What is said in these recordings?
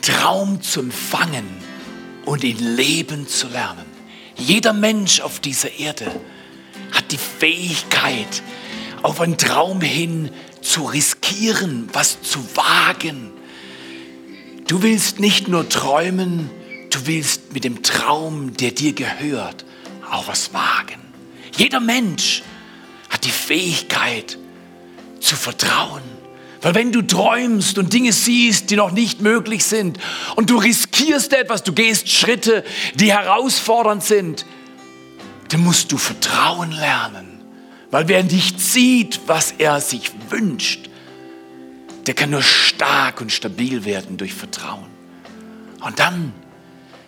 Traum zu empfangen und ihn leben zu lernen. Jeder Mensch auf dieser Erde hat die Fähigkeit, auf einen Traum hin zu riskieren, was zu wagen. Du willst nicht nur träumen, du willst mit dem Traum, der dir gehört, auch was wagen. Jeder Mensch hat die Fähigkeit zu vertrauen. Weil wenn du träumst und Dinge siehst, die noch nicht möglich sind und du riskierst etwas, du gehst Schritte, die herausfordernd sind, dann musst du Vertrauen lernen. Weil wer nicht sieht, was er sich wünscht, der kann nur stark und stabil werden durch Vertrauen. Und dann,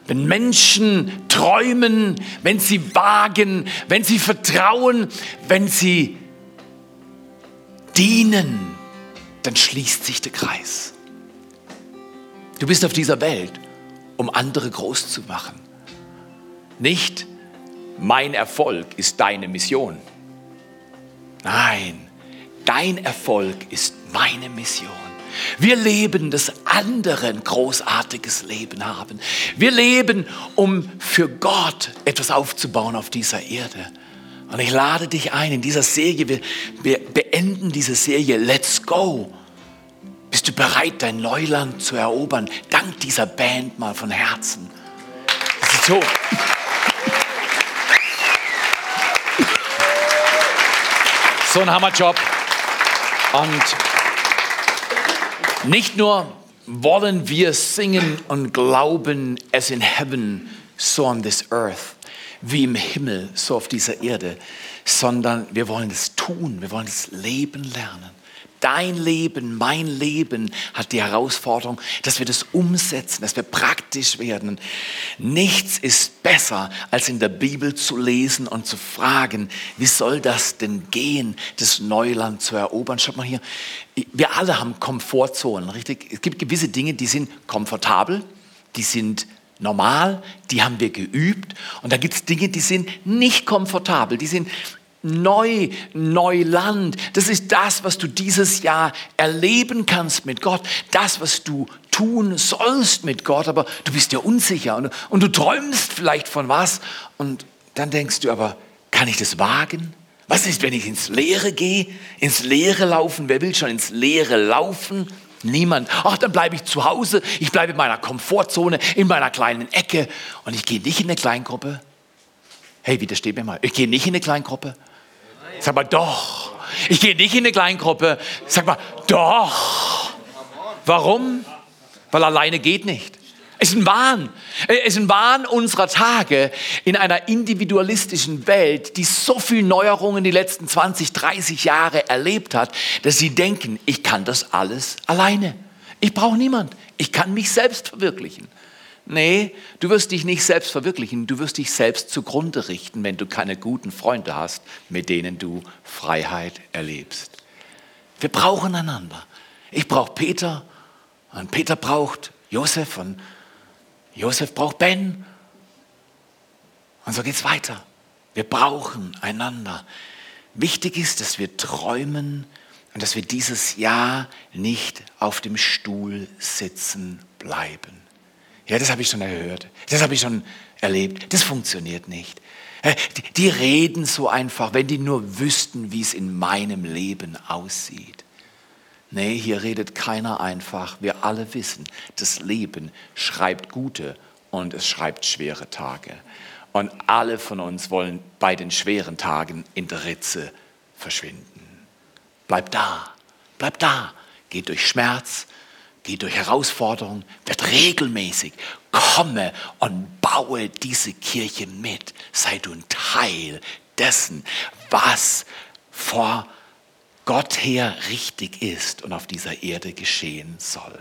wenn Menschen träumen, wenn sie wagen, wenn sie vertrauen, wenn sie dienen, dann schließt sich der Kreis. Du bist auf dieser Welt, um andere groß zu machen. Nicht mein Erfolg ist deine Mission. Nein, dein Erfolg ist meine Mission. Wir leben, dass andere ein großartiges Leben haben. Wir leben, um für Gott etwas aufzubauen auf dieser Erde. Und ich lade dich ein in dieser Serie, wir, beenden diese Serie Let's Go. Bist du bereit, dein Neuland zu erobern? Dank dieser Band mal von Herzen. Das ist so. So ein Hammerjob. Und nicht nur wollen wir singen und glauben, as in heaven, so on this earth wie im Himmel, so auf dieser Erde, sondern wir wollen es tun, wir wollen es leben lernen. Dein Leben, mein Leben hat die Herausforderung, dass wir das umsetzen, dass wir praktisch werden. Nichts ist besser, als in der Bibel zu lesen und zu fragen, wie soll das denn gehen, das Neuland zu erobern? Schaut mal hier, wir alle haben Komfortzonen, richtig? Es gibt gewisse Dinge, die sind komfortabel, die sind normal, die haben wir geübt. Und da gibt es Dinge, die sind nicht komfortabel, die sind neu, Neuland. Das ist das, was du dieses Jahr erleben kannst mit Gott. Das, was du tun sollst mit Gott, aber du bist dir unsicher und, und du träumst vielleicht von was und dann denkst du aber, kann ich das wagen? Was ist, wenn ich ins Leere gehe? Ins Leere laufen? Wer will schon ins Leere laufen? Niemand. Ach, dann bleibe ich zu Hause. Ich bleibe in meiner Komfortzone, in meiner kleinen Ecke. Und ich gehe nicht in eine Kleingruppe. Hey, widersteht mir mal. Ich gehe nicht in eine Kleingruppe. Sag mal, doch. Ich gehe nicht in eine Kleingruppe. Sag mal, doch. Warum? Weil alleine geht nicht. Es ist ein Wahn. Es ist ein Wahn unserer Tage in einer individualistischen Welt, die so viel Neuerungen die letzten 20, 30 Jahre erlebt hat, dass sie denken, ich kann das alles alleine. Ich brauche niemand. Ich kann mich selbst verwirklichen. Nee, du wirst dich nicht selbst verwirklichen, du wirst dich selbst zugrunde richten, wenn du keine guten Freunde hast, mit denen du Freiheit erlebst. Wir brauchen einander. Ich brauche Peter und Peter braucht Josef und Josef braucht Ben. Und so geht es weiter. Wir brauchen einander. Wichtig ist, dass wir träumen und dass wir dieses Jahr nicht auf dem Stuhl sitzen bleiben. Ja, das habe ich schon erhört. Das habe ich schon erlebt. Das funktioniert nicht. Die reden so einfach, wenn die nur wüssten, wie es in meinem Leben aussieht. Nee, hier redet keiner einfach. Wir alle wissen, das Leben schreibt gute und es schreibt schwere Tage. Und alle von uns wollen bei den schweren Tagen in der Ritze verschwinden. Bleib da, bleib da. Geh durch Schmerz, geh durch Herausforderungen, wird regelmäßig. Komme und baue diese Kirche mit. Sei du ein Teil dessen, was vor Gott her richtig ist und auf dieser Erde geschehen soll.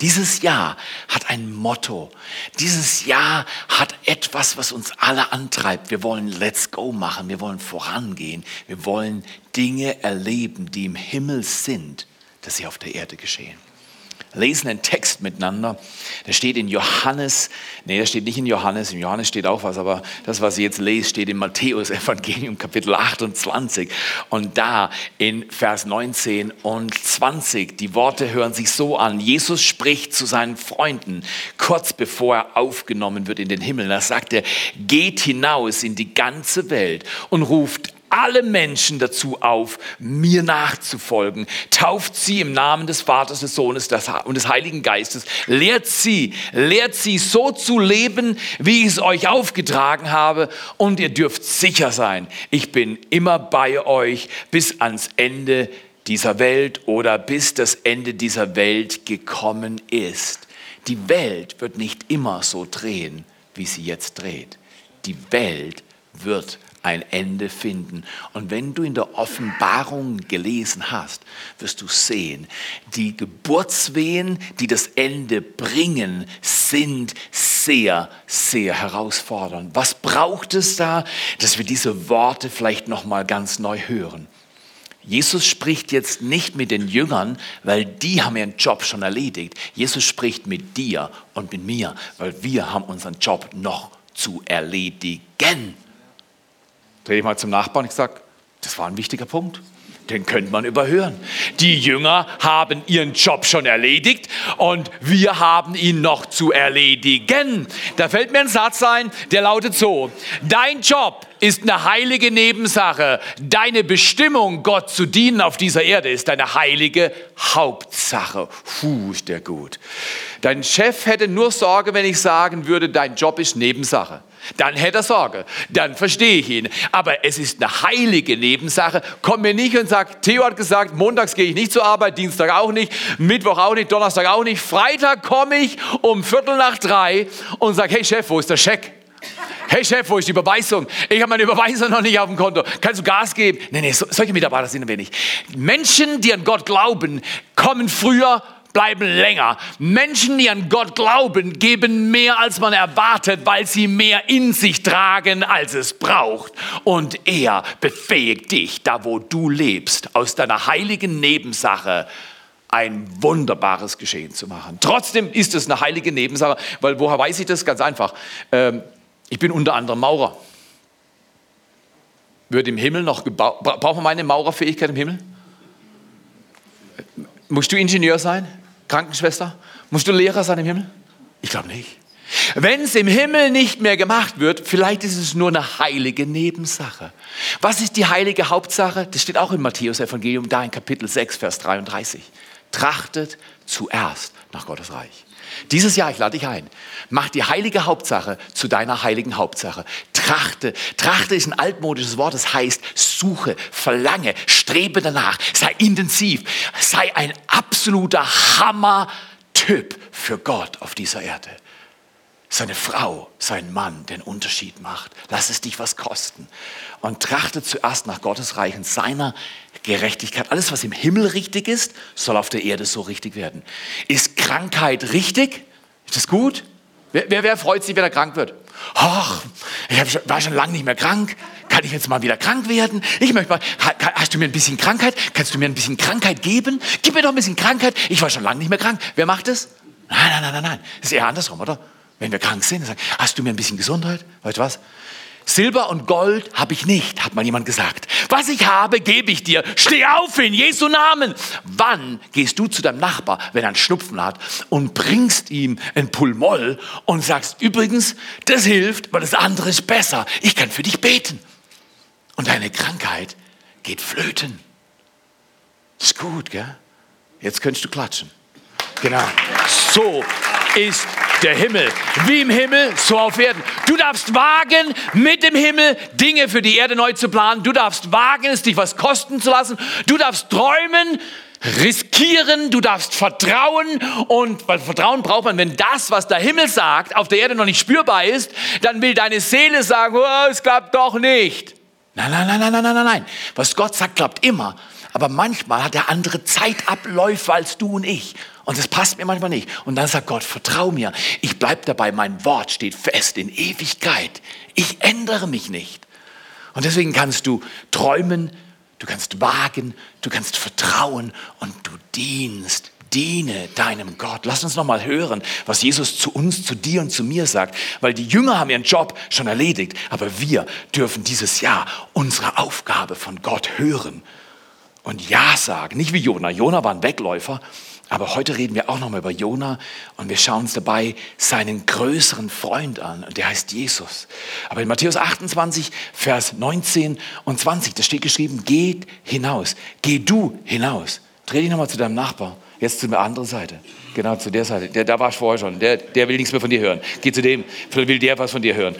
Dieses Jahr hat ein Motto. Dieses Jahr hat etwas, was uns alle antreibt. Wir wollen Let's Go machen. Wir wollen vorangehen. Wir wollen Dinge erleben, die im Himmel sind, dass sie auf der Erde geschehen. Lesen einen Text miteinander. Der steht in Johannes, nee, der steht nicht in Johannes, in Johannes steht auch was, aber das, was ihr jetzt lest, steht in Matthäus Evangelium Kapitel 28. Und da in Vers 19 und 20, die Worte hören sich so an. Jesus spricht zu seinen Freunden kurz bevor er aufgenommen wird in den Himmel. Da sagt er, geht hinaus in die ganze Welt und ruft alle Menschen dazu auf, mir nachzufolgen. Tauft sie im Namen des Vaters, des Sohnes und des Heiligen Geistes. Lehrt sie, lehrt sie so zu leben, wie ich es euch aufgetragen habe. Und ihr dürft sicher sein, ich bin immer bei euch bis ans Ende dieser Welt oder bis das Ende dieser Welt gekommen ist. Die Welt wird nicht immer so drehen, wie sie jetzt dreht. Die Welt wird ein Ende finden. Und wenn du in der Offenbarung gelesen hast, wirst du sehen, die Geburtswehen, die das Ende bringen, sind sehr, sehr herausfordernd. Was braucht es da, dass wir diese Worte vielleicht noch mal ganz neu hören? Jesus spricht jetzt nicht mit den Jüngern, weil die haben ihren Job schon erledigt. Jesus spricht mit dir und mit mir, weil wir haben unseren Job noch zu erledigen. Dreh ich mal zum Nachbarn ich sage, das war ein wichtiger Punkt. Den könnte man überhören. Die Jünger haben ihren Job schon erledigt und wir haben ihn noch zu erledigen. Da fällt mir ein Satz ein, der lautet so, dein Job ist eine heilige Nebensache. Deine Bestimmung, Gott zu dienen auf dieser Erde, ist eine heilige Hauptsache. Puh, ist der gut. Dein Chef hätte nur Sorge, wenn ich sagen würde, dein Job ist Nebensache. Dann hätte er Sorge. Dann verstehe ich ihn. Aber es ist eine heilige Nebensache. Komm mir nicht und sag, Theo hat gesagt, montags gehe ich nicht zur Arbeit, Dienstag auch nicht, Mittwoch auch nicht, Donnerstag auch nicht. Freitag komme ich um Viertel nach drei und sage, hey Chef, wo ist der Scheck? Hey Chef, wo ist die Überweisung? Ich habe meine Überweisung noch nicht auf dem Konto. Kannst du Gas geben? Nee, nee, solche Mitarbeiter sind wir nicht. Menschen, die an Gott glauben, kommen früher bleiben länger. Menschen, die an Gott glauben, geben mehr, als man erwartet, weil sie mehr in sich tragen, als es braucht. Und er befähigt dich, da wo du lebst, aus deiner heiligen Nebensache ein wunderbares Geschehen zu machen. Trotzdem ist es eine heilige Nebensache, weil woher weiß ich das? Ganz einfach. Ähm, ich bin unter anderem Maurer. Wird im Himmel noch gebaut? Braucht man meine Maurerfähigkeit im Himmel? Musst du Ingenieur sein? Krankenschwester? Musst du Lehrer sein im Himmel? Ich glaube nicht. Wenn es im Himmel nicht mehr gemacht wird, vielleicht ist es nur eine heilige Nebensache. Was ist die heilige Hauptsache? Das steht auch im Matthäus Evangelium, da in Kapitel 6, Vers 33. Trachtet zuerst nach Gottes Reich. Dieses Jahr, ich lade dich ein, mach die heilige Hauptsache zu deiner heiligen Hauptsache. Trachte. Trachte ist ein altmodisches Wort, das heißt suche, verlange, strebe danach, sei intensiv, sei ein absoluter Hammer-Typ für Gott auf dieser Erde. Seine Frau, sein Mann den Unterschied macht. Lass es dich was kosten. Und trachte zuerst nach Gottes Reich und seiner Gerechtigkeit. Alles, was im Himmel richtig ist, soll auf der Erde so richtig werden. Ist Krankheit richtig? Ist das gut? Wer, wer, wer freut sich, wenn er krank wird? Ach, ich war schon lange nicht mehr krank. Kann ich jetzt mal wieder krank werden? Ich möchte mal, hast du mir ein bisschen Krankheit? Kannst du mir ein bisschen Krankheit geben? Gib mir doch ein bisschen Krankheit. Ich war schon lange nicht mehr krank. Wer macht das? Nein, nein, nein, nein, nein. Das ist eher andersrum, oder? Wenn wir krank sind, dann sagen, hast du mir ein bisschen Gesundheit? Weißt du was? Silber und Gold habe ich nicht, hat mal jemand gesagt. Was ich habe, gebe ich dir. Steh auf in Jesu Namen. Wann gehst du zu deinem Nachbar, wenn er einen Schnupfen hat, und bringst ihm ein Pulmoll und sagst, übrigens, das hilft, weil das andere ist besser. Ich kann für dich beten. Und deine Krankheit geht flöten. Ist gut, gell? Jetzt könntest du klatschen. Genau. So ist der Himmel. Wie im Himmel, so auf Erden. Du darfst wagen, mit dem Himmel Dinge für die Erde neu zu planen. Du darfst wagen, es dich was kosten zu lassen. Du darfst träumen, riskieren, du darfst vertrauen und weil Vertrauen braucht man, wenn das, was der Himmel sagt, auf der Erde noch nicht spürbar ist, dann will deine Seele sagen, oh, es klappt doch nicht. Nein, nein, nein, nein, nein, nein, nein. Was Gott sagt, klappt immer. Aber manchmal hat er andere Zeitabläufe als du und ich. Und das passt mir manchmal nicht. Und dann sagt Gott, vertrau mir, ich bleibe dabei, mein Wort steht fest in Ewigkeit. Ich ändere mich nicht. Und deswegen kannst du träumen, du kannst wagen, du kannst vertrauen und du dienst diene deinem Gott. Lass uns noch mal hören, was Jesus zu uns, zu dir und zu mir sagt, weil die Jünger haben ihren Job schon erledigt, aber wir dürfen dieses Jahr unsere Aufgabe von Gott hören und Ja sagen. Nicht wie Jona. Jona war ein Wegläufer, aber heute reden wir auch noch mal über Jona und wir schauen uns dabei seinen größeren Freund an und der heißt Jesus. Aber in Matthäus 28, Vers 19 und 20, da steht geschrieben, geht hinaus, geh du hinaus. Dreh dich nochmal zu deinem Nachbar, jetzt zu der anderen Seite. Genau, zu der Seite. Der, da war ich vorher schon. Der, der will nichts mehr von dir hören. Geh zu dem, vielleicht will der was von dir hören.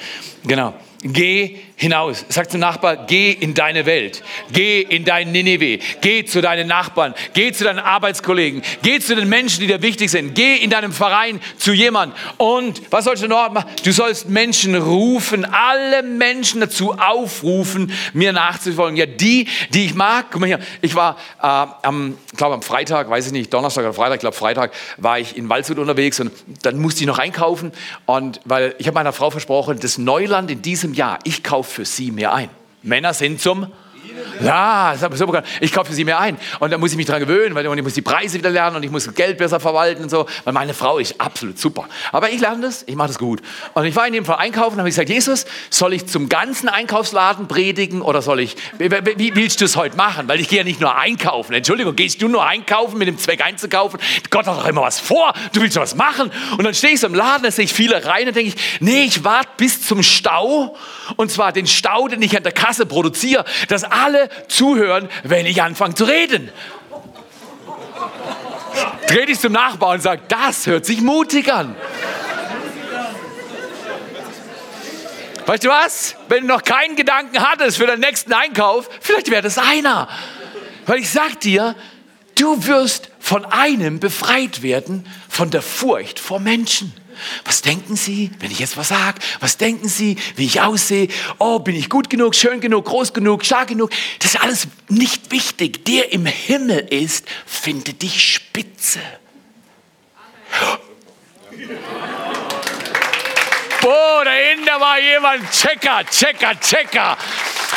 Genau. Geh hinaus. Sag zum Nachbar, geh in deine Welt. Geh in dein Nineveh. Geh zu deinen Nachbarn. Geh zu deinen Arbeitskollegen. Geh zu den Menschen, die dir wichtig sind. Geh in deinem Verein zu jemand. Und was sollst du noch machen? Du sollst Menschen rufen, alle Menschen dazu aufrufen, mir nachzufolgen. Ja, die, die ich mag. Guck mal hier. Ich war äh, am, glaube am Freitag, weiß ich nicht, Donnerstag oder Freitag, ich glaube Freitag, war ich in Waldshut unterwegs und dann musste ich noch einkaufen. Und weil ich habe meiner Frau versprochen, das Neuland in diesem Jahr, ich kaufe für sie mehr ein. Männer sind zum ja, ich kaufe sie mehr ein. Und dann muss ich mich daran gewöhnen, weil ich muss die Preise wieder lernen und ich muss Geld besser verwalten und so. Weil meine Frau ist absolut super. Aber ich lerne das, ich mache das gut. Und ich war in dem Fall einkaufen und habe gesagt, Jesus, soll ich zum ganzen Einkaufsladen predigen oder soll ich, wie willst du es heute machen? Weil ich gehe ja nicht nur einkaufen. Entschuldigung, gehst du nur einkaufen mit dem Zweck einzukaufen? Gott hat doch immer was vor, du willst was machen. Und dann stehe ich so im Laden, da sehe ich viele rein und denke ich, nee, ich warte bis zum Stau. Und zwar den Stau, den ich an der Kasse produziere, dass alle zuhören, wenn ich anfange zu reden. Dreh dich zum Nachbarn und sag, das hört sich mutig an. Weißt du was? Wenn du noch keinen Gedanken hattest für den nächsten Einkauf, vielleicht wäre das einer. Weil ich sag dir, du wirst von einem befreit werden, von der Furcht vor Menschen. Was denken Sie, wenn ich jetzt was sage? Was denken Sie, wie ich aussehe? Oh, bin ich gut genug, schön genug, groß genug, stark genug? Das ist alles nicht wichtig. Der im Himmel ist, findet dich spitze. Boah, da hinten war jemand. Checker, Checker, Checker.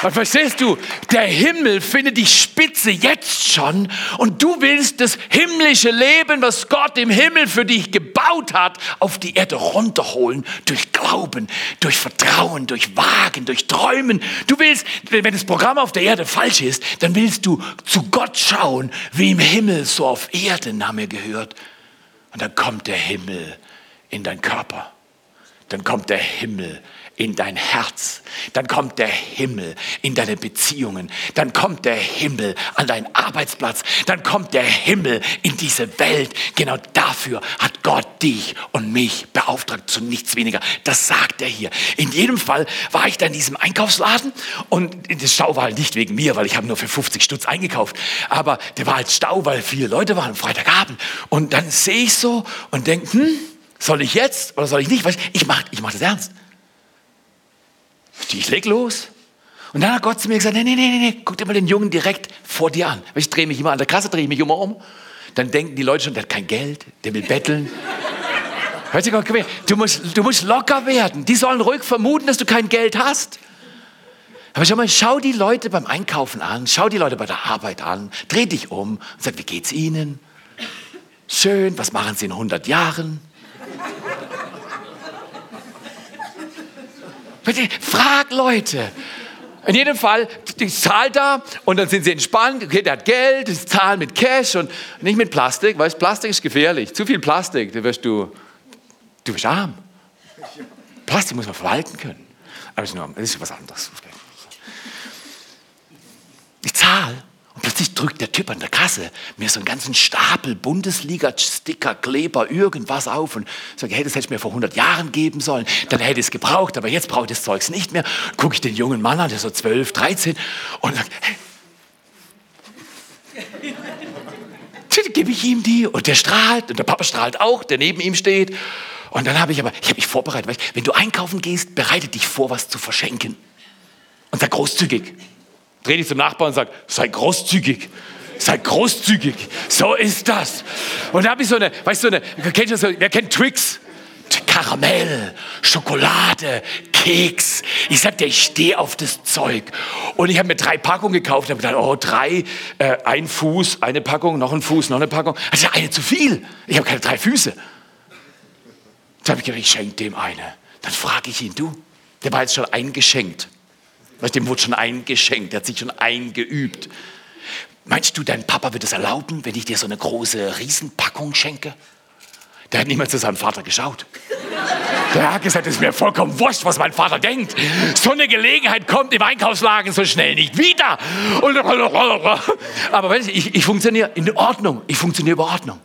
Und verstehst du, der Himmel findet die Spitze jetzt schon und du willst das himmlische Leben, was Gott im Himmel für dich gebaut hat, auf die Erde runterholen durch Glauben, durch Vertrauen, durch Wagen, durch Träumen. Du willst, wenn das Programm auf der Erde falsch ist, dann willst du zu Gott schauen, wie im Himmel so auf Erden haben wir gehört. Und dann kommt der Himmel in dein Körper. Dann kommt der Himmel in dein Herz. Dann kommt der Himmel in deine Beziehungen. Dann kommt der Himmel an deinen Arbeitsplatz. Dann kommt der Himmel in diese Welt. Genau dafür hat Gott dich und mich beauftragt zu nichts weniger. Das sagt er hier. In jedem Fall war ich da in diesem Einkaufsladen und das Stau war halt nicht wegen mir, weil ich habe nur für 50 Stutz eingekauft. Aber der war halt Stau, weil viele Leute waren Freitagabend. Und dann sehe ich so und denke, hm, soll ich jetzt oder soll ich nicht? Ich mache ich mach das ernst. Ich leg los. Und dann hat Gott zu mir gesagt, nee, nee, nee, nee, guck dir mal den Jungen direkt vor dir an. Ich drehe mich immer an der Kasse, drehe ich mich immer um. Dann denken die Leute schon, der hat kein Geld, der will betteln. Hört sich Gott, komm her. Du musst, du musst locker werden. Die sollen ruhig vermuten, dass du kein Geld hast. Aber schau mal, schau die Leute beim Einkaufen an, schau die Leute bei der Arbeit an, dreh dich um und sag, wie geht's ihnen? Schön, was machen sie in 100 Jahren? Frag Leute. In jedem Fall, die zahlt da und dann sind sie entspannt. Okay, der hat Geld, die zahlen mit Cash und nicht mit Plastik, weil Plastik ist gefährlich. Zu viel Plastik, da wirst du, du wirst arm. Plastik muss man verwalten können. Aber das ist was anderes. Ich zahle und plötzlich drückt der Typ an der Kasse mir so einen ganzen Stapel Bundesliga-Sticker, Kleber, irgendwas auf und sage, hey, das hätte ich mir vor 100 Jahren geben sollen. Dann hätte ich es gebraucht, aber jetzt brauche ich das Zeugs nicht mehr. Gucke ich den jungen Mann an, der so 12, 13 und sage, hey, gebe ich ihm die und der strahlt und der Papa strahlt auch, der neben ihm steht. Und dann habe ich aber, ich habe mich vorbereitet, weißt, wenn du einkaufen gehst, bereite dich vor, was zu verschenken. Und sei großzügig. Dreh dich zum Nachbarn und sag, sei großzügig. Sei großzügig. So ist das. Und da habe ich so eine, weißt du, eine, kennt ihr so, wer kennt Twix? Karamell, Schokolade, Keks. Ich sag dir, ich stehe auf das Zeug. Und ich habe mir drei Packungen gekauft und habe gedacht, oh, drei, äh, ein Fuß, eine Packung, noch ein Fuß, noch eine Packung. Das ja eine zu viel. Ich habe keine drei Füße. Dann habe ich gedacht, ich schenke dem eine. Dann frage ich ihn, du, der war jetzt schon eingeschenkt. Dem wurde schon eingeschenkt, der hat sich schon eingeübt. Meinst du, dein Papa wird es erlauben, wenn ich dir so eine große Riesenpackung schenke? Der hat niemals zu seinem Vater geschaut. Der hat gesagt, es ist mir vollkommen wurscht, was mein Vater denkt. So eine Gelegenheit kommt im Einkaufsladen so schnell nicht wieder. aber weißt du, ich, ich funktioniere in Ordnung. Ich funktioniere über Ordnung.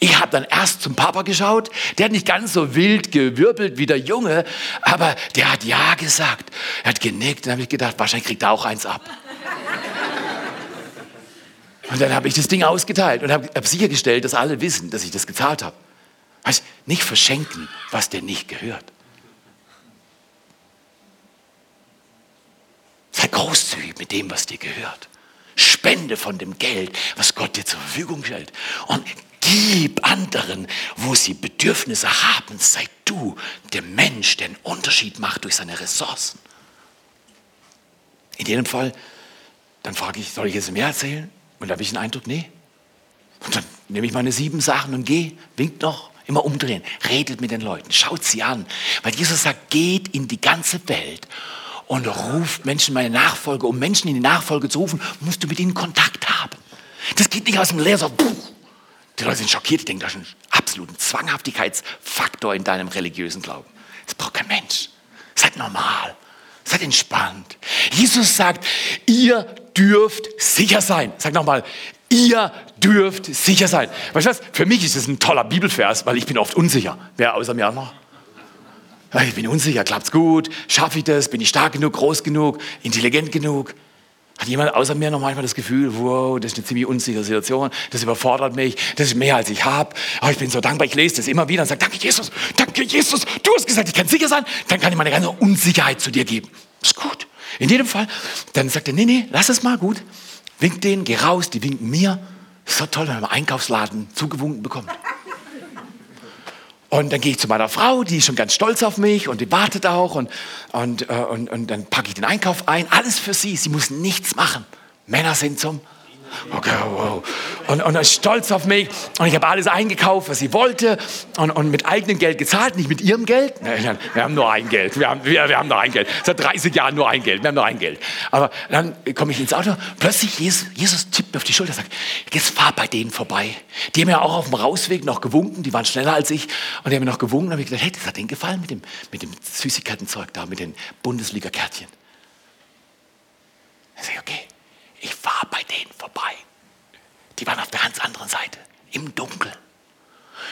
Ich habe dann erst zum Papa geschaut. Der hat nicht ganz so wild gewirbelt wie der Junge, aber der hat Ja gesagt. Er hat genickt. Dann habe ich gedacht, wahrscheinlich kriegt er auch eins ab. Und dann habe ich das Ding ausgeteilt und habe hab sichergestellt, dass alle wissen, dass ich das gezahlt habe. Weißt, nicht verschenken, was dir nicht gehört. Sei großzügig mit dem, was dir gehört. Spende von dem Geld, was Gott dir zur Verfügung stellt. Und gib anderen, wo sie Bedürfnisse haben. Sei du der Mensch, der einen Unterschied macht durch seine Ressourcen. In jedem Fall, dann frage ich, soll ich jetzt mehr erzählen? Und da habe ich den Eindruck, nee. Und dann nehme ich meine sieben Sachen und gehe, winkt noch. Immer umdrehen, redet mit den Leuten, schaut sie an. Weil Jesus sagt, geht in die ganze Welt und ruft Menschen meine Nachfolge. Um Menschen in die Nachfolge zu rufen, musst du mit ihnen Kontakt haben. Das geht nicht aus dem Leer so. Die Leute sind schockiert, die denken, das ist ein absoluten Zwanghaftigkeitsfaktor in deinem religiösen Glauben. Das braucht kein Mensch. Seid normal. Seid entspannt. Jesus sagt, ihr dürft sicher sein. Sag nochmal, Ihr dürft sicher sein. Weißt du was? Für mich ist es ein toller Bibelvers, weil ich bin oft unsicher. Wer außer mir auch noch? Ich bin unsicher, klappt's gut? Schaffe ich das? Bin ich stark genug, groß genug, intelligent genug? Hat jemand außer mir noch manchmal das Gefühl, wow, das ist eine ziemlich unsichere Situation, das überfordert mich, das ist mehr als ich habe. Aber ich bin so dankbar, ich lese das immer wieder und sage, danke Jesus, danke Jesus, du hast gesagt, ich kann sicher sein, dann kann ich meine ganze Unsicherheit zu dir geben. Ist gut. In jedem Fall, dann sagt er, nee, nee, lass es mal gut. Winkt denen, geh raus, die winken mir. Ist so toll, wenn man im Einkaufsladen zugewunken bekommt. Und dann gehe ich zu meiner Frau, die ist schon ganz stolz auf mich und die wartet auch. Und, und, äh, und, und dann packe ich den Einkauf ein. Alles für sie. Sie muss nichts machen. Männer sind zum Okay, wow. Und, und er ist stolz auf mich. Und ich habe alles eingekauft, was sie wollte. Und, und mit eigenem Geld gezahlt, nicht mit ihrem Geld. Wir haben nur ein Geld. Wir haben, wir, wir haben nur ein Geld. Seit 30 Jahren nur ein Geld. Wir haben nur ein Geld. Aber dann komme ich ins Auto. Plötzlich Jesus, Jesus tippt mir auf die Schulter und sagt, jetzt fahr bei denen vorbei. Die haben ja auch auf dem Rausweg noch gewunken. Die waren schneller als ich. Und die haben mir noch gewunken. Und habe ich gedacht, hey, das hat denen gefallen mit dem, mit dem Süßigkeitenzeug da, mit den Bundesliga-Kärtchen. Dann sage ich, okay ich fahre bei denen vorbei. Die waren auf der ganz anderen Seite, im Dunkeln.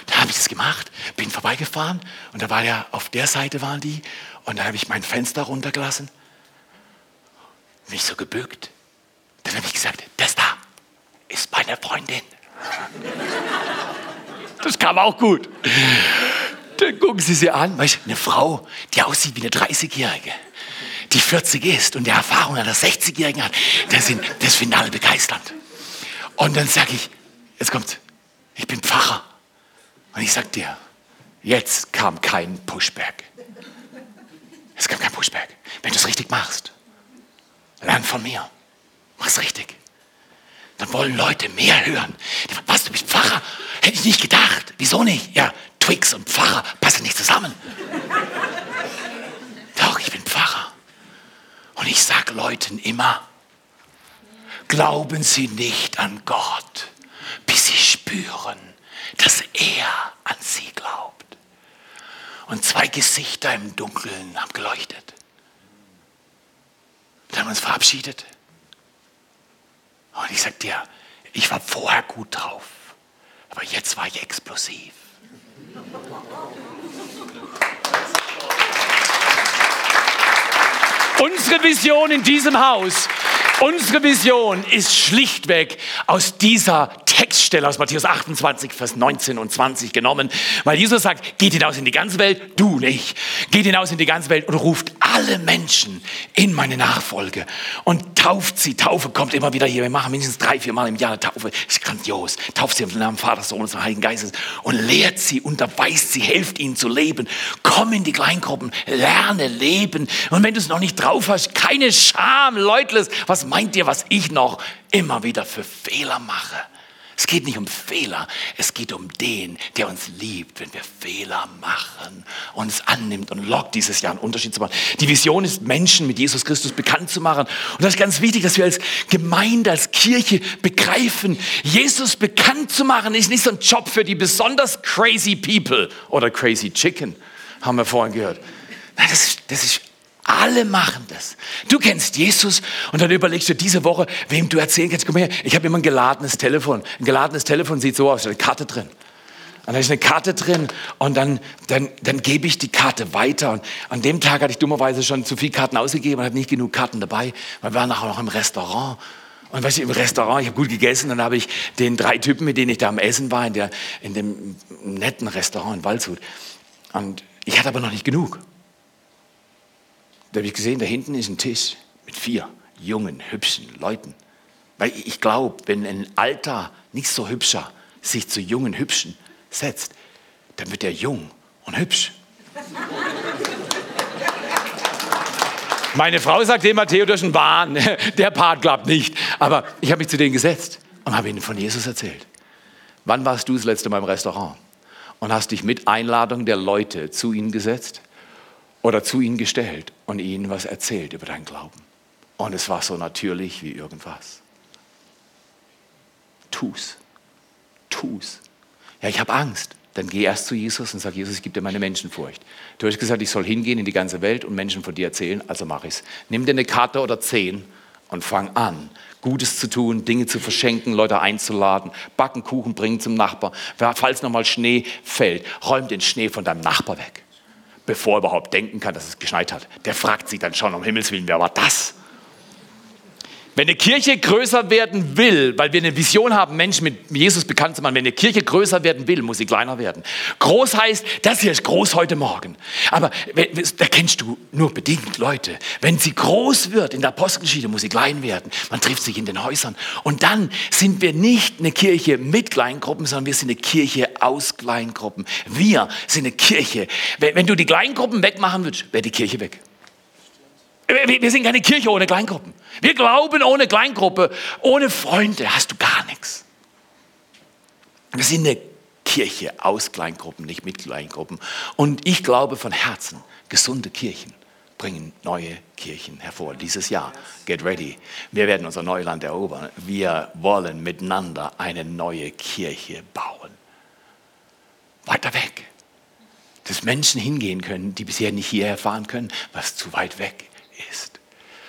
Da habe ich das gemacht, bin vorbeigefahren und da war ja, auf der Seite waren die und dann habe ich mein Fenster runtergelassen, mich so gebückt. Dann habe ich gesagt, das da ist meine Freundin. Das kam auch gut. Dann gucken Sie sie an, weißt, eine Frau, die aussieht wie eine 30-Jährige die 40 ist und die Erfahrung einer 60-Jährigen hat, das, sind, das finden alle begeisternd. Und dann sage ich, jetzt kommt, ich bin Pfarrer. Und ich sage dir, jetzt kam kein Pushback. Es kam kein Pushback. Wenn du es richtig machst, lern von mir. Mach's richtig. Dann wollen Leute mehr hören. Was, du bist Pfarrer? Hätte ich nicht gedacht. Wieso nicht? Ja, Twix und Pfarrer passen nicht zusammen. Doch, ich bin Pfarrer. Und ich sage Leuten immer, glauben Sie nicht an Gott, bis Sie spüren, dass er an Sie glaubt. Und zwei Gesichter im Dunkeln haben geleuchtet. Dann haben wir uns verabschiedet. Und ich sage dir, ich war vorher gut drauf, aber jetzt war ich explosiv. Unsere Vision in diesem Haus, unsere Vision ist schlichtweg aus dieser Textstelle aus Matthäus 28, Vers 19 und 20 genommen, weil Jesus sagt, geht hinaus in die ganze Welt, du nicht. Geht hinaus in die ganze Welt und ruft alle Menschen in meine Nachfolge und tauft sie. Taufe kommt immer wieder hier. Wir machen mindestens drei, vier Mal im Jahr eine Taufe. Das ist grandios. Tauft sie im Namen Vater, Sohn und Heiligen Geistes und lehrt sie, unterweist sie, helft ihnen zu leben. Komm in die Kleingruppen, lerne leben. Und wenn du es noch nicht drauf hast, keine Scham, Leutles. Was meint ihr, was ich noch immer wieder für Fehler mache? Es geht nicht um Fehler, es geht um den, der uns liebt, wenn wir Fehler machen, uns annimmt und lockt, dieses Jahr einen Unterschied zu machen. Die Vision ist, Menschen mit Jesus Christus bekannt zu machen. Und das ist ganz wichtig, dass wir als Gemeinde, als Kirche begreifen, Jesus bekannt zu machen, ist nicht so ein Job für die besonders crazy people oder crazy chicken, haben wir vorhin gehört. Nein, das das ist alle machen das. Du kennst Jesus und dann überlegst du diese Woche, wem du erzählen kannst. Komm her, ich habe immer ein geladenes Telefon. Ein geladenes Telefon sieht so aus, da ist eine Karte drin. Und da ist eine Karte drin und dann, dann, dann gebe ich die Karte weiter. Und an dem Tag hatte ich dummerweise schon zu viele Karten ausgegeben und hatte nicht genug Karten dabei. Wir waren nachher noch im Restaurant. Und weißt du, im Restaurant, ich habe gut gegessen, dann habe ich den drei Typen, mit denen ich da am Essen war, in, der, in dem netten Restaurant in Waldshut. Und ich hatte aber noch nicht genug. Da habe ich gesehen, da hinten ist ein Tisch mit vier jungen, hübschen Leuten. Weil ich glaube, wenn ein alter, nicht so hübscher sich zu jungen, hübschen setzt, dann wird er jung und hübsch. Meine Frau sagt immer, Theo, das ist Wahn. Der Part klappt nicht. Aber ich habe mich zu denen gesetzt und habe ihnen von Jesus erzählt. Wann warst du das letzte Mal im Restaurant und hast dich mit Einladung der Leute zu ihnen gesetzt oder zu ihnen gestellt und ihnen was erzählt über deinen Glauben. Und es war so natürlich wie irgendwas. Tu's. Tu's. Ja, ich habe Angst. Dann geh erst zu Jesus und sag, Jesus, ich gebe dir meine Menschenfurcht. Du hast gesagt, ich soll hingehen in die ganze Welt und Menschen von dir erzählen, also mache ich's. Nimm dir eine Karte oder zehn und fang an, Gutes zu tun, Dinge zu verschenken, Leute einzuladen, backen, Kuchen bringen zum Nachbar. Falls nochmal Schnee fällt, räum den Schnee von deinem Nachbar weg bevor er überhaupt denken kann, dass es geschneit hat. Der fragt sich dann schon, um Himmels Willen, wer war das? Wenn eine Kirche größer werden will, weil wir eine Vision haben, Menschen mit Jesus bekannt zu machen, wenn eine Kirche größer werden will, muss sie kleiner werden. Groß heißt, das hier ist groß heute Morgen. Aber da kennst du nur bedingt Leute. Wenn sie groß wird in der Apostelgeschichte, muss sie klein werden. Man trifft sich in den Häusern. Und dann sind wir nicht eine Kirche mit Kleingruppen, sondern wir sind eine Kirche aus Kleingruppen. Wir sind eine Kirche. Wenn du die Kleingruppen wegmachen würdest, wäre die Kirche weg. Wir sind keine Kirche ohne Kleingruppen. Wir glauben ohne Kleingruppe, ohne Freunde hast du gar nichts. Wir sind eine Kirche aus Kleingruppen, nicht mit Kleingruppen. Und ich glaube von Herzen, gesunde Kirchen bringen neue Kirchen hervor. Dieses Jahr, get ready. Wir werden unser Neuland erobern. Wir wollen miteinander eine neue Kirche bauen. Weiter weg. Dass Menschen hingehen können, die bisher nicht hierher fahren können, was zu weit weg ist.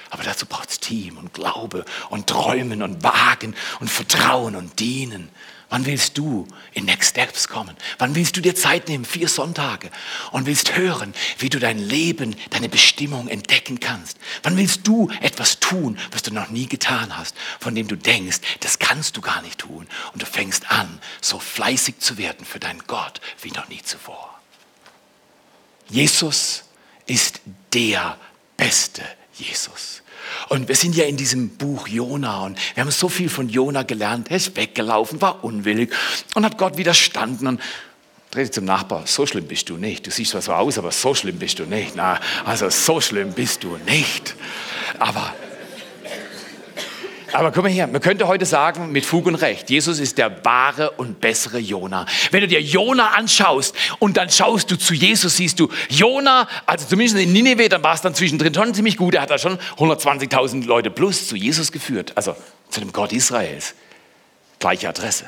Aber dazu braucht es Team und Glaube und Träumen und Wagen und Vertrauen und Dienen. Wann willst du in Next Steps kommen? Wann willst du dir Zeit nehmen, vier Sonntage, und willst hören, wie du dein Leben, deine Bestimmung entdecken kannst? Wann willst du etwas tun, was du noch nie getan hast, von dem du denkst, das kannst du gar nicht tun? Und du fängst an, so fleißig zu werden für deinen Gott wie noch nie zuvor. Jesus ist der beste Jesus. Und wir sind ja in diesem Buch Jona und wir haben so viel von Jona gelernt. Er ist weggelaufen, war unwillig und hat Gott widerstanden und dreh zum Nachbar, so schlimm bist du nicht. Du siehst zwar so aus, aber so schlimm bist du nicht. Na, also so schlimm bist du nicht. Aber aber guck mal hier, man könnte heute sagen, mit Fug und Recht, Jesus ist der wahre und bessere Jona. Wenn du dir Jona anschaust und dann schaust du zu Jesus, siehst du Jona, also zumindest in Nineveh, dann war es dann zwischendrin schon ziemlich gut, er hat da schon 120.000 Leute plus zu Jesus geführt, also zu dem Gott Israels. Gleiche Adresse.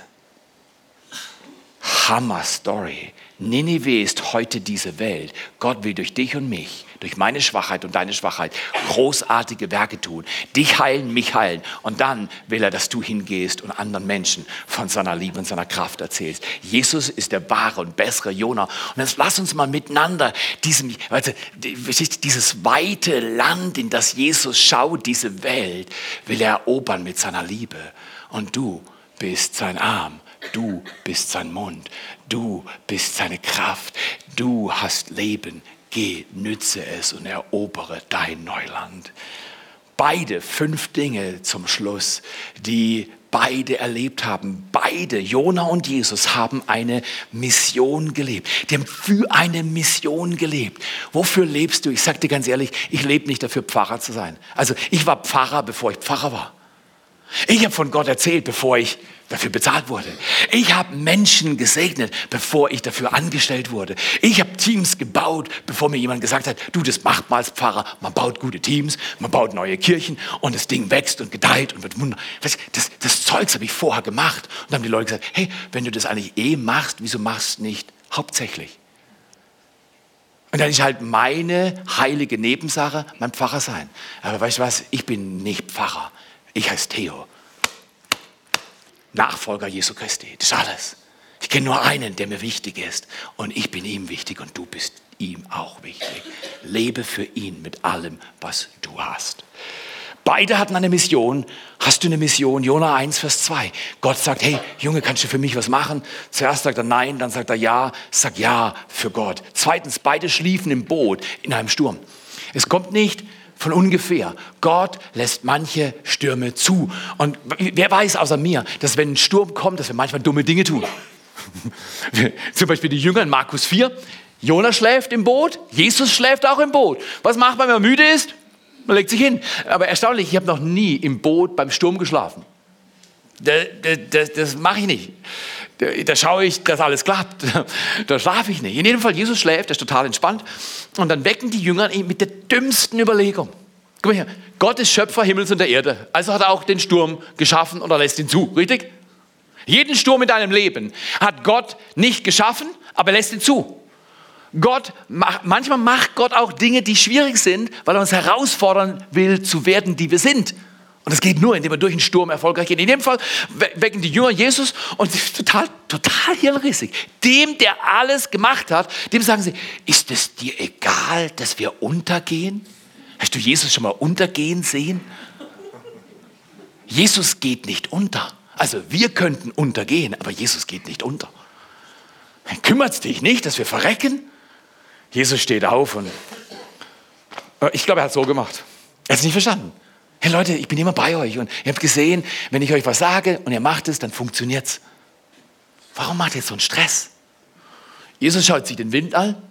Hammer Story. Ninive ist heute diese Welt. Gott will durch dich und mich, durch meine Schwachheit und deine Schwachheit großartige Werke tun. Dich heilen, mich heilen. Und dann will er, dass du hingehst und anderen Menschen von seiner Liebe und seiner Kraft erzählst. Jesus ist der wahre und bessere Jona. Und jetzt lass uns mal miteinander diesem, dieses weite Land, in das Jesus schaut, diese Welt, will er erobern mit seiner Liebe. Und du bist sein Arm Du bist sein Mund. Du bist seine Kraft. Du hast Leben geh, nütze es und erobere dein Neuland. Beide fünf Dinge zum Schluss, die beide erlebt haben. Beide, Jona und Jesus, haben eine Mission gelebt. Die haben für eine Mission gelebt. Wofür lebst du? Ich sage dir ganz ehrlich, ich lebe nicht dafür, Pfarrer zu sein. Also ich war Pfarrer, bevor ich Pfarrer war. Ich habe von Gott erzählt, bevor ich dafür bezahlt wurde. Ich habe Menschen gesegnet, bevor ich dafür angestellt wurde. Ich habe Teams gebaut, bevor mir jemand gesagt hat, du, das macht man als Pfarrer. Man baut gute Teams, man baut neue Kirchen und das Ding wächst und gedeiht und wird wunder. Das, das Zeugs habe ich vorher gemacht. Und dann haben die Leute gesagt, hey, wenn du das eigentlich eh machst, wieso machst du nicht hauptsächlich? Und dann ist halt meine heilige Nebensache mein Pfarrer sein. Aber weißt du was, ich bin nicht Pfarrer. Ich heiße Theo. Nachfolger Jesu Christi. Das ist alles. Ich kenne nur einen, der mir wichtig ist. Und ich bin ihm wichtig und du bist ihm auch wichtig. Lebe für ihn mit allem, was du hast. Beide hatten eine Mission. Hast du eine Mission? Jona 1, Vers 2. Gott sagt, hey, Junge, kannst du für mich was machen? Zuerst sagt er nein, dann sagt er ja. Sag ja für Gott. Zweitens, beide schliefen im Boot in einem Sturm. Es kommt nicht von ungefähr. Gott lässt manche Stürme zu. Und wer weiß außer mir, dass wenn ein Sturm kommt, dass wir manchmal dumme Dinge tun. Zum Beispiel die Jünger in Markus 4. Jonas schläft im Boot, Jesus schläft auch im Boot. Was macht man, wenn man müde ist? Man legt sich hin. Aber erstaunlich, ich habe noch nie im Boot beim Sturm geschlafen. Das, das, das mache ich nicht. Da schaue ich, dass alles klappt. Da schlafe ich nicht. In jedem Fall, Jesus schläft, er ist total entspannt. Und dann wecken die Jünger ihn mit der dümmsten Überlegung. Guck mal hier, Gott ist Schöpfer Himmels und der Erde. Also hat er auch den Sturm geschaffen und er lässt ihn zu, richtig? Jeden Sturm in deinem Leben hat Gott nicht geschaffen, aber er lässt ihn zu. Gott, manchmal macht Gott auch Dinge, die schwierig sind, weil er uns herausfordern will, zu werden, die wir sind. Und das geht nur, indem wir durch einen Sturm erfolgreich gehen. In dem Fall wecken die Jünger Jesus und sie total, total hirnrissig. Dem, der alles gemacht hat, dem sagen sie, ist es dir egal, dass wir untergehen? Hast du Jesus schon mal untergehen sehen? Jesus geht nicht unter. Also wir könnten untergehen, aber Jesus geht nicht unter. Kümmert es dich nicht, dass wir verrecken? Jesus steht auf und äh, ich glaube, er hat so gemacht. Er hat es nicht verstanden. Hey Leute, ich bin immer bei euch und ihr habt gesehen, wenn ich euch was sage und ihr macht es, dann funktioniert es. Warum macht ihr so einen Stress? Jesus schaut sich den Wind an,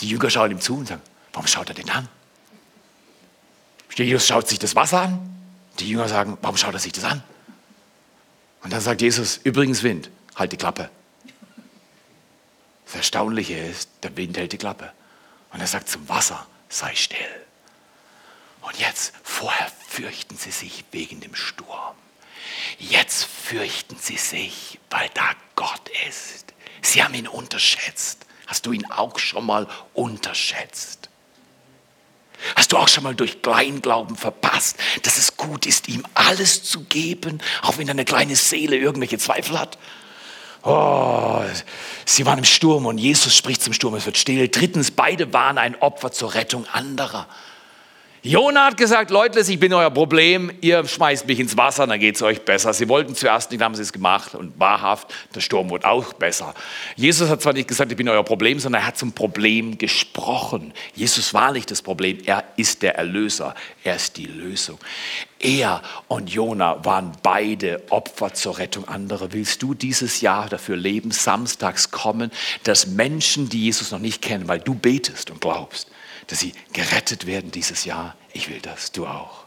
die Jünger schauen ihm zu und sagen, warum schaut er den an? Jesus schaut sich das Wasser an, die Jünger sagen, warum schaut er sich das an? Und dann sagt Jesus, übrigens Wind, halt die Klappe. Das Erstaunliche ist, der Wind hält die Klappe. Und er sagt zum Wasser, sei still. Und jetzt, vorher fürchten sie sich wegen dem Sturm. Jetzt fürchten sie sich, weil da Gott ist. Sie haben ihn unterschätzt. Hast du ihn auch schon mal unterschätzt? Hast du auch schon mal durch Kleinglauben verpasst, dass es gut ist, ihm alles zu geben, auch wenn deine kleine Seele irgendwelche Zweifel hat? Oh, sie waren im Sturm und Jesus spricht zum Sturm, es wird still. Drittens, beide waren ein Opfer zur Rettung anderer. Jona hat gesagt, Leute, ich bin euer Problem, ihr schmeißt mich ins Wasser, dann geht es euch besser. Sie wollten zuerst nicht, haben sie es gemacht und wahrhaft, der Sturm wurde auch besser. Jesus hat zwar nicht gesagt, ich bin euer Problem, sondern er hat zum Problem gesprochen. Jesus war nicht das Problem, er ist der Erlöser, er ist die Lösung. Er und Jona waren beide Opfer zur Rettung anderer. Willst du dieses Jahr dafür leben, samstags kommen, dass Menschen, die Jesus noch nicht kennen, weil du betest und glaubst, dass sie gerettet werden dieses Jahr. Ich will das, du auch.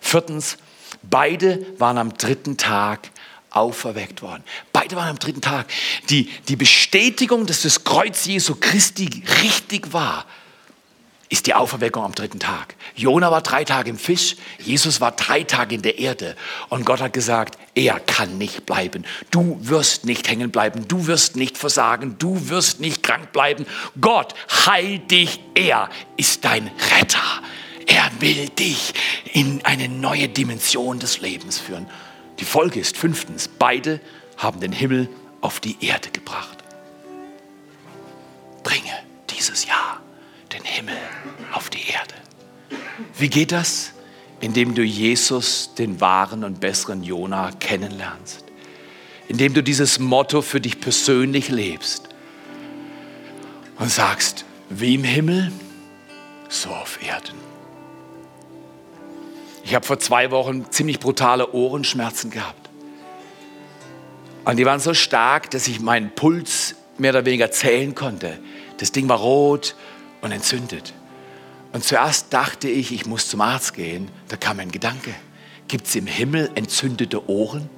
Viertens, beide waren am dritten Tag auferweckt worden. Beide waren am dritten Tag. Die, die Bestätigung, dass das Kreuz Jesu Christi richtig war, ist die Auferweckung am dritten Tag. Jona war drei Tage im Fisch, Jesus war drei Tage in der Erde. Und Gott hat gesagt, er kann nicht bleiben. Du wirst nicht hängen bleiben. Du wirst nicht versagen. Du wirst nicht krank bleiben. Gott, dich. Er ist dein Retter. Er will dich in eine neue Dimension des Lebens führen. Die Folge ist fünftens, beide haben den Himmel auf die Erde gebracht. Bringe dieses Jahr den Himmel auf die Erde. Wie geht das? Indem du Jesus, den wahren und besseren Jona, kennenlernst. Indem du dieses Motto für dich persönlich lebst und sagst, wie im Himmel, so auf Erden. Ich habe vor zwei Wochen ziemlich brutale Ohrenschmerzen gehabt. Und die waren so stark, dass ich meinen Puls mehr oder weniger zählen konnte. Das Ding war rot und entzündet. Und zuerst dachte ich, ich muss zum Arzt gehen. Da kam ein Gedanke. Gibt es im Himmel entzündete Ohren?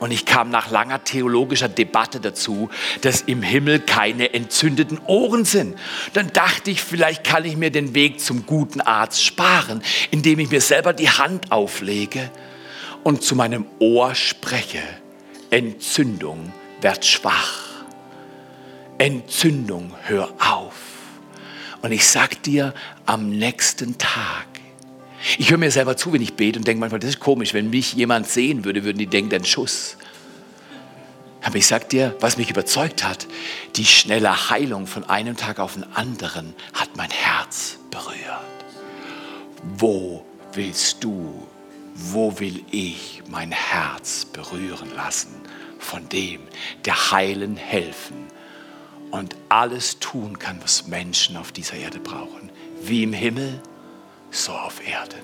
Und ich kam nach langer theologischer Debatte dazu, dass im Himmel keine entzündeten Ohren sind. Dann dachte ich, vielleicht kann ich mir den Weg zum guten Arzt sparen, indem ich mir selber die Hand auflege und zu meinem Ohr spreche. Entzündung, werd schwach. Entzündung, hör auf. Und ich sag dir, am nächsten Tag, ich höre mir selber zu, wenn ich bete und denke manchmal, das ist komisch, wenn mich jemand sehen würde, würden die denken, ein Schuss. Aber ich sag dir, was mich überzeugt hat, die schnelle Heilung von einem Tag auf den anderen hat mein Herz berührt. Wo willst du, wo will ich mein Herz berühren lassen von dem, der heilen helfen und alles tun kann, was Menschen auf dieser Erde brauchen, wie im Himmel, so auf Erden.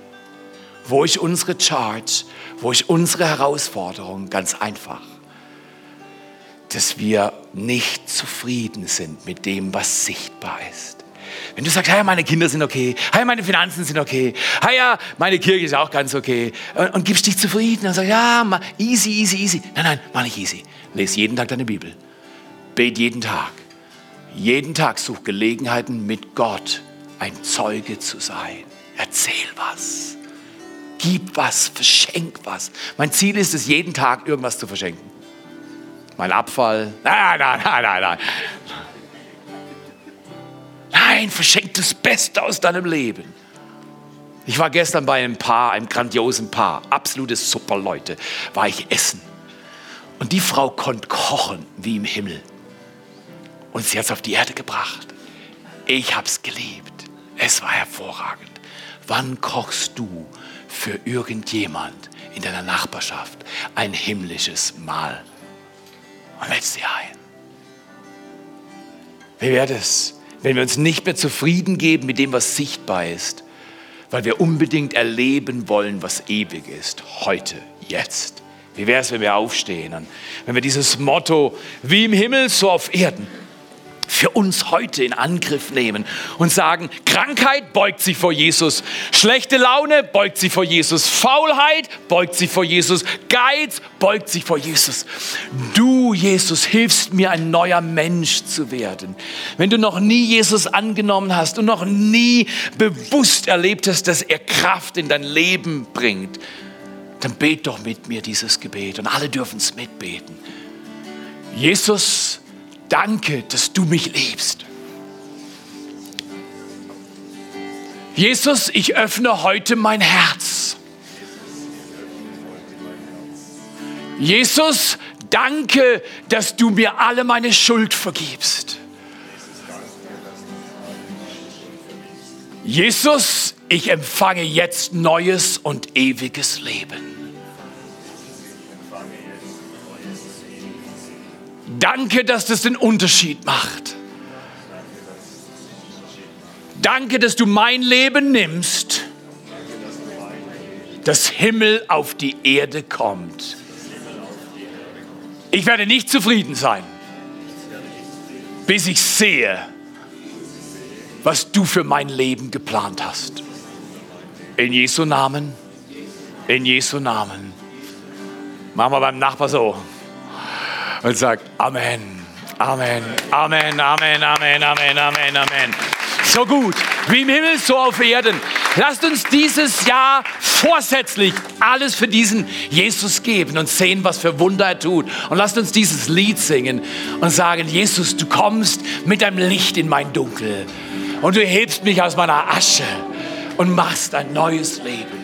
Wo ist unsere Charge, wo ist unsere Herausforderung? Ganz einfach, dass wir nicht zufrieden sind mit dem, was sichtbar ist. Wenn du sagst, hey, meine Kinder sind okay, hey, meine Finanzen sind okay, hey, ja, meine Kirche ist auch ganz okay und, und gibst dich zufrieden und sagst, ja, easy, easy, easy. Nein, nein, mach nicht easy. Lies jeden Tag deine Bibel. Bet jeden Tag. Jeden Tag such Gelegenheiten mit Gott ein Zeuge zu sein. Erzähl was. Gib was, verschenk was. Mein Ziel ist es, jeden Tag irgendwas zu verschenken. Mein Abfall. Nein, nein, nein, nein, nein. Nein, verschenk das Beste aus deinem Leben. Ich war gestern bei einem Paar, einem grandiosen Paar, absolute Superleute, war ich essen. Und die Frau konnte kochen wie im Himmel. Und sie hat es auf die Erde gebracht. Ich habe es geliebt. Es war hervorragend. Wann kochst du für irgendjemand in deiner Nachbarschaft ein himmlisches Mahl und lädst sie ein? Wie wäre das, wenn wir uns nicht mehr zufrieden geben mit dem, was sichtbar ist, weil wir unbedingt erleben wollen, was ewig ist, heute, jetzt? Wie wäre es, wenn wir aufstehen und wenn wir dieses Motto, wie im Himmel, so auf Erden, für uns heute in Angriff nehmen und sagen, Krankheit beugt sich vor Jesus, schlechte Laune beugt sich vor Jesus, Faulheit beugt sich vor Jesus, Geiz beugt sich vor Jesus. Du, Jesus, hilfst mir, ein neuer Mensch zu werden. Wenn du noch nie Jesus angenommen hast und noch nie bewusst erlebt hast, dass er Kraft in dein Leben bringt, dann bet doch mit mir dieses Gebet und alle dürfen es mitbeten. Jesus, danke, dass du mich liebst. Jesus, ich öffne heute mein Herz. Jesus, danke, dass du mir alle meine Schuld vergibst. Jesus, ich empfange jetzt neues und ewiges Leben. Danke, dass das den Unterschied macht. Danke, dass du mein Leben nimmst, dass Himmel auf die Erde kommt. Ich werde nicht zufrieden sein, bis ich sehe, was du für mein Leben geplant hast. In Jesu Namen, in Jesu Namen. Machen wir beim Nachbar so und sagt Amen, Amen, Amen, Amen, Amen, Amen, Amen, Amen. So gut, wie im Himmel, so auf Erden. Lasst uns dieses Jahr vorsätzlich alles für diesen Jesus geben und sehen, was für Wunder er tut. Und lasst uns dieses Lied singen und sagen, Jesus, du kommst mit deinem Licht in mein Dunkel und du hebst mich aus meiner Asche und machst ein neues Leben.